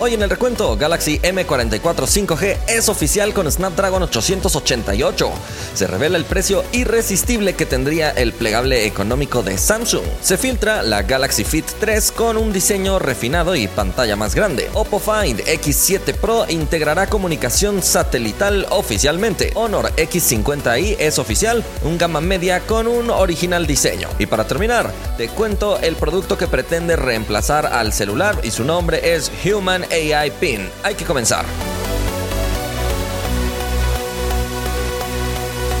Hoy en el recuento, Galaxy M44 5G es oficial con Snapdragon 888. Se revela el precio irresistible que tendría el plegable económico de Samsung. Se filtra la Galaxy Fit 3 con un diseño refinado y pantalla más grande. Oppo Find X7 Pro integrará comunicación satelital oficialmente. Honor X50i es oficial, un gama media con un original diseño. Y para terminar, te cuento el producto que pretende reemplazar al celular y su nombre es Human AI PIN. Hay que comenzar.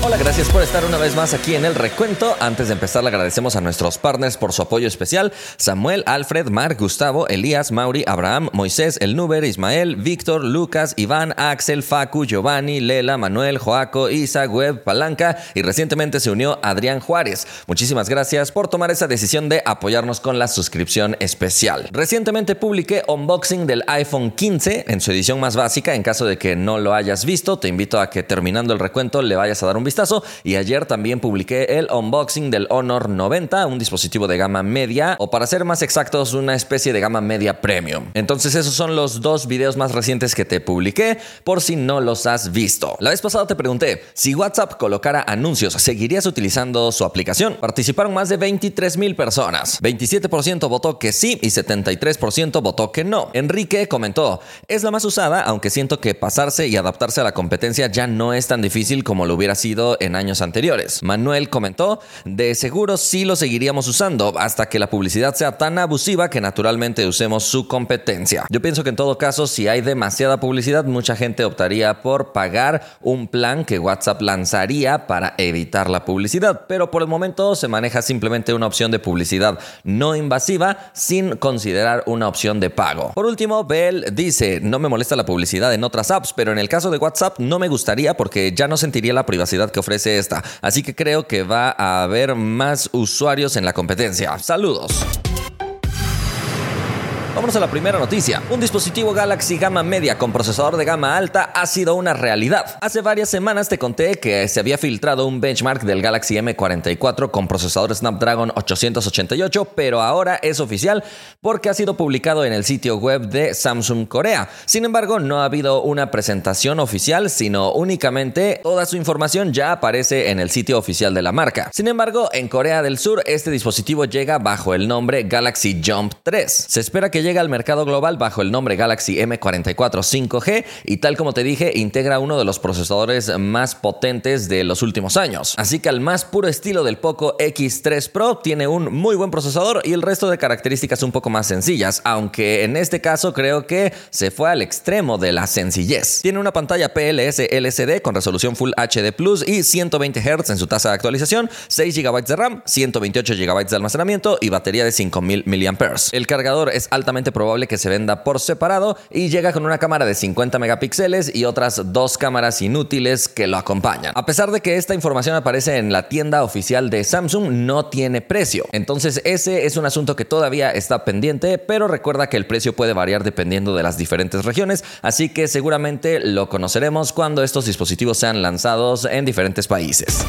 Hola, gracias por estar una vez más aquí en el recuento. Antes de empezar, le agradecemos a nuestros partners por su apoyo especial: Samuel, Alfred, Mark, Gustavo, Elías, Mauri, Abraham, Moisés, El Nuber, Ismael, Víctor, Lucas, Iván, Axel, Facu, Giovanni, Lela, Manuel, Joaco, Isa, Web, Palanca y recientemente se unió Adrián Juárez. Muchísimas gracias por tomar esa decisión de apoyarnos con la suscripción especial. Recientemente publiqué unboxing del iPhone 15 en su edición más básica. En caso de que no lo hayas visto, te invito a que terminando el recuento le vayas a dar un vistazo y ayer también publiqué el unboxing del Honor 90, un dispositivo de gama media o para ser más exactos una especie de gama media premium. Entonces esos son los dos videos más recientes que te publiqué por si no los has visto. La vez pasada te pregunté si WhatsApp colocara anuncios, ¿seguirías utilizando su aplicación? Participaron más de 23 mil personas. 27% votó que sí y 73% votó que no. Enrique comentó, es la más usada, aunque siento que pasarse y adaptarse a la competencia ya no es tan difícil como lo hubiera sido en años anteriores. Manuel comentó, de seguro sí lo seguiríamos usando hasta que la publicidad sea tan abusiva que naturalmente usemos su competencia. Yo pienso que en todo caso, si hay demasiada publicidad, mucha gente optaría por pagar un plan que WhatsApp lanzaría para evitar la publicidad, pero por el momento se maneja simplemente una opción de publicidad no invasiva sin considerar una opción de pago. Por último, Bell dice, no me molesta la publicidad en otras apps, pero en el caso de WhatsApp no me gustaría porque ya no sentiría la privacidad que ofrece esta. Así que creo que va a haber más usuarios en la competencia. Saludos. Vamos a la primera noticia. Un dispositivo Galaxy gama media con procesador de gama alta ha sido una realidad. Hace varias semanas te conté que se había filtrado un benchmark del Galaxy M44 con procesador Snapdragon 888, pero ahora es oficial porque ha sido publicado en el sitio web de Samsung Corea. Sin embargo, no ha habido una presentación oficial, sino únicamente toda su información ya aparece en el sitio oficial de la marca. Sin embargo, en Corea del Sur este dispositivo llega bajo el nombre Galaxy Jump 3. Se espera que llega al mercado global bajo el nombre Galaxy M44 5G y tal como te dije, integra uno de los procesadores más potentes de los últimos años. Así que al más puro estilo del Poco X3 Pro, tiene un muy buen procesador y el resto de características un poco más sencillas, aunque en este caso creo que se fue al extremo de la sencillez. Tiene una pantalla PLS LCD con resolución Full HD Plus y 120 Hz en su tasa de actualización, 6 GB de RAM, 128 GB de almacenamiento y batería de 5000 mAh. El cargador es altamente probable que se venda por separado y llega con una cámara de 50 megapíxeles y otras dos cámaras inútiles que lo acompañan. A pesar de que esta información aparece en la tienda oficial de Samsung, no tiene precio. Entonces ese es un asunto que todavía está pendiente, pero recuerda que el precio puede variar dependiendo de las diferentes regiones, así que seguramente lo conoceremos cuando estos dispositivos sean lanzados en diferentes países.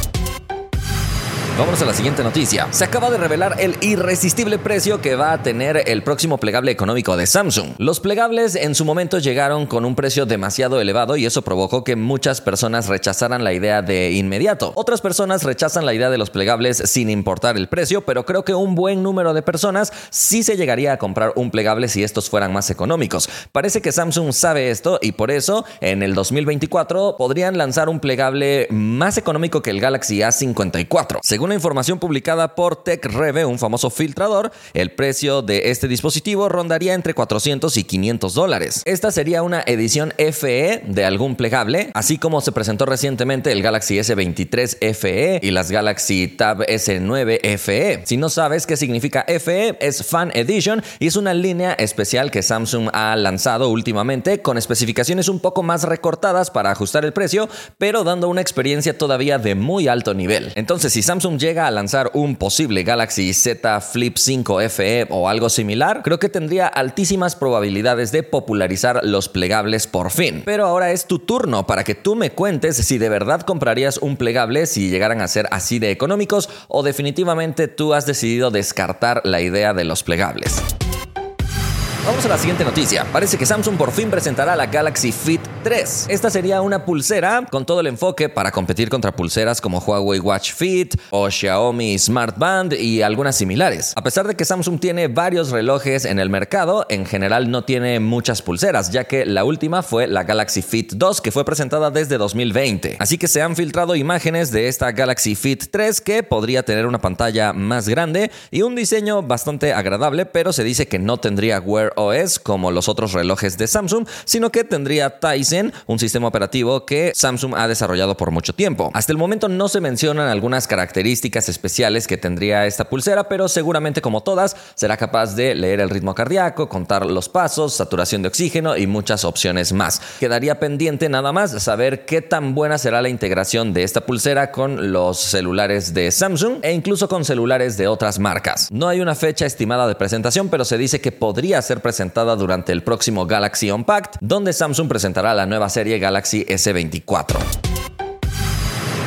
Vamos a la siguiente noticia. Se acaba de revelar el irresistible precio que va a tener el próximo plegable económico de Samsung. Los plegables en su momento llegaron con un precio demasiado elevado y eso provocó que muchas personas rechazaran la idea de inmediato. Otras personas rechazan la idea de los plegables sin importar el precio, pero creo que un buen número de personas sí se llegaría a comprar un plegable si estos fueran más económicos. Parece que Samsung sabe esto y por eso en el 2024 podrían lanzar un plegable más económico que el Galaxy A54. Según una información publicada por TechReve, un famoso filtrador, el precio de este dispositivo rondaría entre 400 y 500 dólares. Esta sería una edición FE de algún plegable, así como se presentó recientemente el Galaxy S23 FE y las Galaxy Tab S9 FE. Si no sabes qué significa FE, es Fan Edition y es una línea especial que Samsung ha lanzado últimamente con especificaciones un poco más recortadas para ajustar el precio, pero dando una experiencia todavía de muy alto nivel. Entonces, si Samsung llega a lanzar un posible Galaxy Z Flip 5 FE o algo similar, creo que tendría altísimas probabilidades de popularizar los plegables por fin. Pero ahora es tu turno para que tú me cuentes si de verdad comprarías un plegable si llegaran a ser así de económicos o definitivamente tú has decidido descartar la idea de los plegables. Vamos a la siguiente noticia. Parece que Samsung por fin presentará la Galaxy Fit 3. Esta sería una pulsera con todo el enfoque para competir contra pulseras como Huawei Watch Fit o Xiaomi Smart Band y algunas similares. A pesar de que Samsung tiene varios relojes en el mercado, en general no tiene muchas pulseras, ya que la última fue la Galaxy Fit 2 que fue presentada desde 2020. Así que se han filtrado imágenes de esta Galaxy Fit 3 que podría tener una pantalla más grande y un diseño bastante agradable, pero se dice que no tendría Wear OS como los otros relojes de Samsung, sino que tendría Tizen, un sistema operativo que Samsung ha desarrollado por mucho tiempo. Hasta el momento no se mencionan algunas características especiales que tendría esta pulsera, pero seguramente como todas será capaz de leer el ritmo cardíaco, contar los pasos, saturación de oxígeno y muchas opciones más. Quedaría pendiente nada más saber qué tan buena será la integración de esta pulsera con los celulares de Samsung e incluso con celulares de otras marcas. No hay una fecha estimada de presentación, pero se dice que podría ser presentada durante el próximo Galaxy Unpacked, donde Samsung presentará la nueva serie Galaxy S24.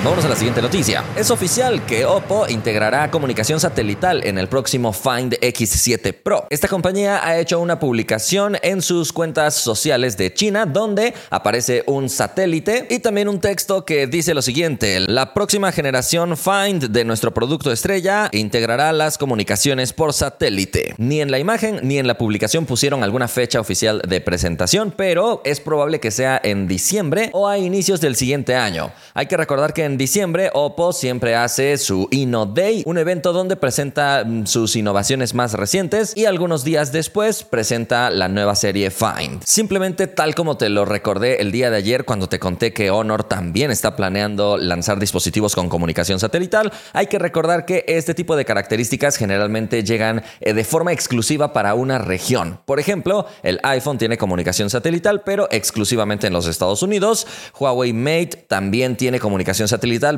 Vamos a la siguiente noticia. Es oficial que Oppo integrará comunicación satelital en el próximo Find X7 Pro. Esta compañía ha hecho una publicación en sus cuentas sociales de China donde aparece un satélite y también un texto que dice lo siguiente. La próxima generación Find de nuestro producto estrella integrará las comunicaciones por satélite. Ni en la imagen ni en la publicación pusieron alguna fecha oficial de presentación, pero es probable que sea en diciembre o a inicios del siguiente año. Hay que recordar que en diciembre, Oppo siempre hace su Inno Day, un evento donde presenta mm, sus innovaciones más recientes y algunos días después presenta la nueva serie Find. Simplemente tal como te lo recordé el día de ayer cuando te conté que Honor también está planeando lanzar dispositivos con comunicación satelital, hay que recordar que este tipo de características generalmente llegan eh, de forma exclusiva para una región. Por ejemplo, el iPhone tiene comunicación satelital, pero exclusivamente en los Estados Unidos. Huawei Mate también tiene comunicación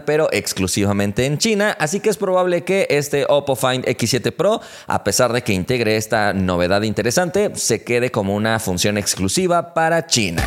pero exclusivamente en China, así que es probable que este Oppo Find X7 Pro, a pesar de que integre esta novedad interesante, se quede como una función exclusiva para China.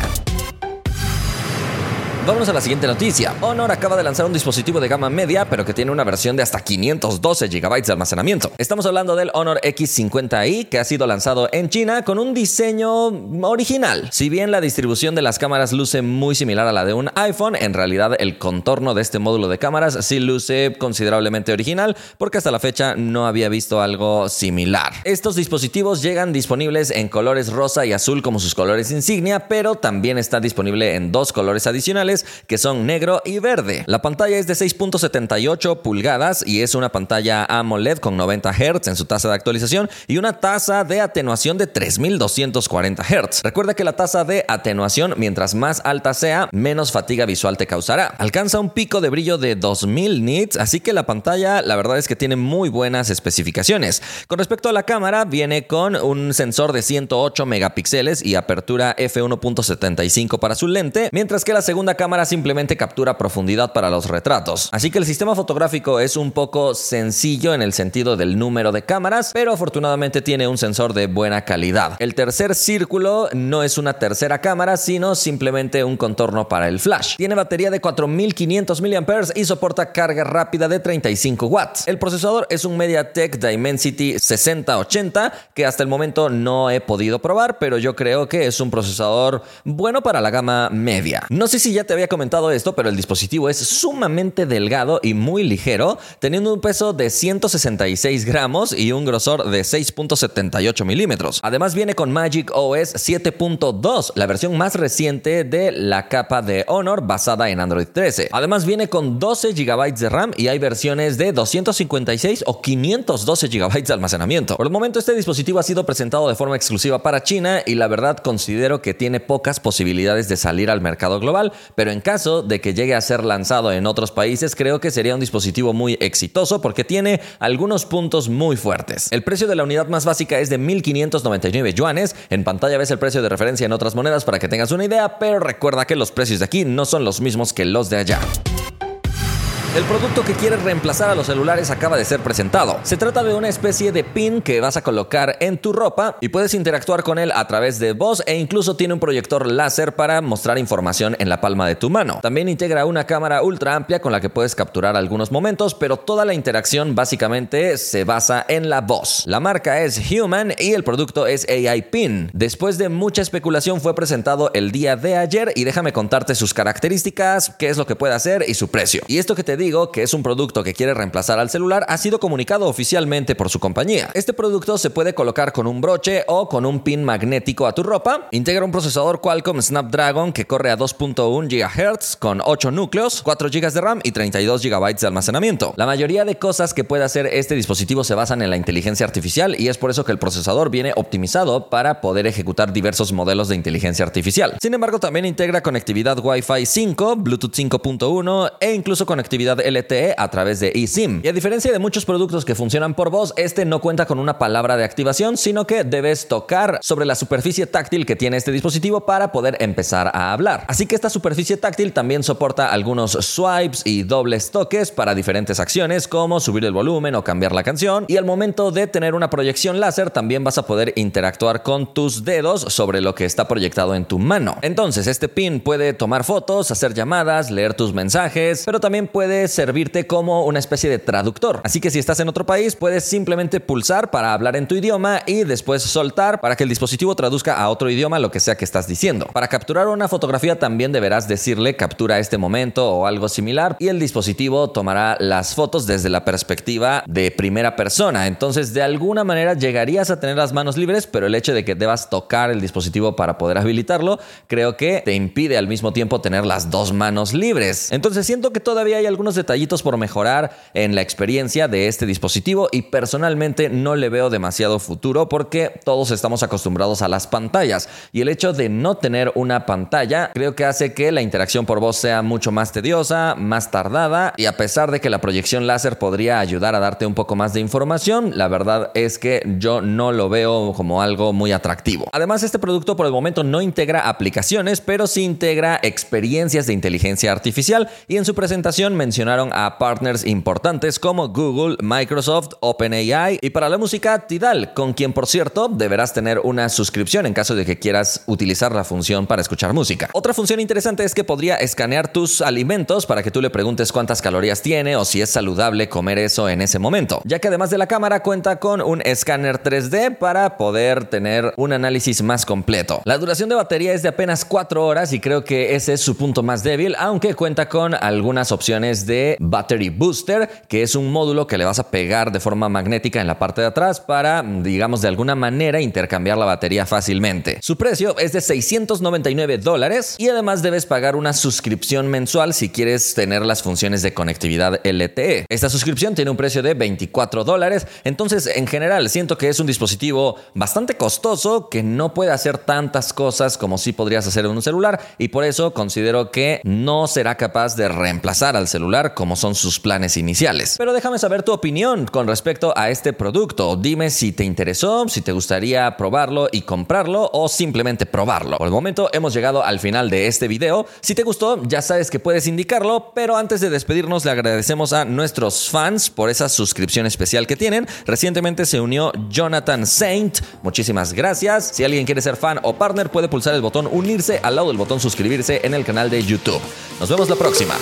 Vamos a la siguiente noticia. Honor acaba de lanzar un dispositivo de gama media, pero que tiene una versión de hasta 512 GB de almacenamiento. Estamos hablando del Honor X50i, que ha sido lanzado en China con un diseño original. Si bien la distribución de las cámaras luce muy similar a la de un iPhone, en realidad el contorno de este módulo de cámaras sí luce considerablemente original, porque hasta la fecha no había visto algo similar. Estos dispositivos llegan disponibles en colores rosa y azul como sus colores insignia, pero también está disponible en dos colores adicionales que son negro y verde. La pantalla es de 6.78 pulgadas y es una pantalla AMOLED con 90 Hz en su tasa de actualización y una tasa de atenuación de 3240 Hz. Recuerda que la tasa de atenuación, mientras más alta sea, menos fatiga visual te causará. Alcanza un pico de brillo de 2000 nits, así que la pantalla la verdad es que tiene muy buenas especificaciones. Con respecto a la cámara, viene con un sensor de 108 megapíxeles y apertura f1.75 para su lente, mientras que la segunda cámara simplemente captura profundidad para los retratos. Así que el sistema fotográfico es un poco sencillo en el sentido del número de cámaras, pero afortunadamente tiene un sensor de buena calidad. El tercer círculo no es una tercera cámara, sino simplemente un contorno para el flash. Tiene batería de 4500 mAh y soporta carga rápida de 35 watts. El procesador es un MediaTek Dimensity 6080 que hasta el momento no he podido probar, pero yo creo que es un procesador bueno para la gama media. No sé si ya te había comentado esto, pero el dispositivo es sumamente delgado y muy ligero, teniendo un peso de 166 gramos y un grosor de 6.78 milímetros. Además viene con Magic OS 7.2, la versión más reciente de la capa de Honor basada en Android 13. Además viene con 12 GB de RAM y hay versiones de 256 o 512 GB de almacenamiento. Por el momento este dispositivo ha sido presentado de forma exclusiva para China y la verdad considero que tiene pocas posibilidades de salir al mercado global, pero en caso de que llegue a ser lanzado en otros países, creo que sería un dispositivo muy exitoso porque tiene algunos puntos muy fuertes. El precio de la unidad más básica es de 1.599 yuanes. En pantalla ves el precio de referencia en otras monedas para que tengas una idea, pero recuerda que los precios de aquí no son los mismos que los de allá. El producto que quiere reemplazar a los celulares acaba de ser presentado. Se trata de una especie de pin que vas a colocar en tu ropa y puedes interactuar con él a través de voz e incluso tiene un proyector láser para mostrar información en la palma de tu mano. También integra una cámara ultra amplia con la que puedes capturar algunos momentos, pero toda la interacción básicamente se basa en la voz. La marca es Human y el producto es AI Pin. Después de mucha especulación fue presentado el día de ayer y déjame contarte sus características, qué es lo que puede hacer y su precio. Y esto que te digo, que es un producto que quiere reemplazar al celular, ha sido comunicado oficialmente por su compañía. Este producto se puede colocar con un broche o con un pin magnético a tu ropa. Integra un procesador Qualcomm Snapdragon que corre a 2.1 GHz con 8 núcleos, 4 GB de RAM y 32 GB de almacenamiento. La mayoría de cosas que puede hacer este dispositivo se basan en la inteligencia artificial y es por eso que el procesador viene optimizado para poder ejecutar diversos modelos de inteligencia artificial. Sin embargo, también integra conectividad Wi-Fi 5, Bluetooth 5.1 e incluso conectividad LTE a través de eSIM. Y a diferencia de muchos productos que funcionan por voz, este no cuenta con una palabra de activación, sino que debes tocar sobre la superficie táctil que tiene este dispositivo para poder empezar a hablar. Así que esta superficie táctil también soporta algunos swipes y dobles toques para diferentes acciones como subir el volumen o cambiar la canción. Y al momento de tener una proyección láser también vas a poder interactuar con tus dedos sobre lo que está proyectado en tu mano. Entonces este pin puede tomar fotos, hacer llamadas, leer tus mensajes, pero también puede servirte como una especie de traductor. Así que si estás en otro país puedes simplemente pulsar para hablar en tu idioma y después soltar para que el dispositivo traduzca a otro idioma lo que sea que estás diciendo. Para capturar una fotografía también deberás decirle captura este momento o algo similar y el dispositivo tomará las fotos desde la perspectiva de primera persona. Entonces de alguna manera llegarías a tener las manos libres, pero el hecho de que debas tocar el dispositivo para poder habilitarlo, creo que te impide al mismo tiempo tener las dos manos libres. Entonces siento que todavía hay algunos detallitos por mejorar en la experiencia de este dispositivo y personalmente no le veo demasiado futuro porque todos estamos acostumbrados a las pantallas y el hecho de no tener una pantalla creo que hace que la interacción por voz sea mucho más tediosa, más tardada y a pesar de que la proyección láser podría ayudar a darte un poco más de información, la verdad es que yo no lo veo como algo muy atractivo. Además, este producto por el momento no integra aplicaciones, pero sí integra experiencias de inteligencia artificial y en su presentación a partners importantes como Google, Microsoft, OpenAI y para la música Tidal, con quien por cierto deberás tener una suscripción en caso de que quieras utilizar la función para escuchar música. Otra función interesante es que podría escanear tus alimentos para que tú le preguntes cuántas calorías tiene o si es saludable comer eso en ese momento, ya que además de la cámara cuenta con un escáner 3D para poder tener un análisis más completo. La duración de batería es de apenas 4 horas y creo que ese es su punto más débil, aunque cuenta con algunas opciones de Battery Booster, que es un módulo que le vas a pegar de forma magnética en la parte de atrás para, digamos, de alguna manera intercambiar la batería fácilmente. Su precio es de 699 dólares y además debes pagar una suscripción mensual si quieres tener las funciones de conectividad LTE. Esta suscripción tiene un precio de 24 dólares, entonces en general siento que es un dispositivo bastante costoso que no puede hacer tantas cosas como si podrías hacer en un celular y por eso considero que no será capaz de reemplazar al celular como son sus planes iniciales. Pero déjame saber tu opinión con respecto a este producto. Dime si te interesó, si te gustaría probarlo y comprarlo o simplemente probarlo. Por el momento hemos llegado al final de este video. Si te gustó, ya sabes que puedes indicarlo, pero antes de despedirnos le agradecemos a nuestros fans por esa suscripción especial que tienen. Recientemente se unió Jonathan Saint. Muchísimas gracias. Si alguien quiere ser fan o partner, puede pulsar el botón unirse al lado del botón suscribirse en el canal de YouTube. Nos vemos la próxima.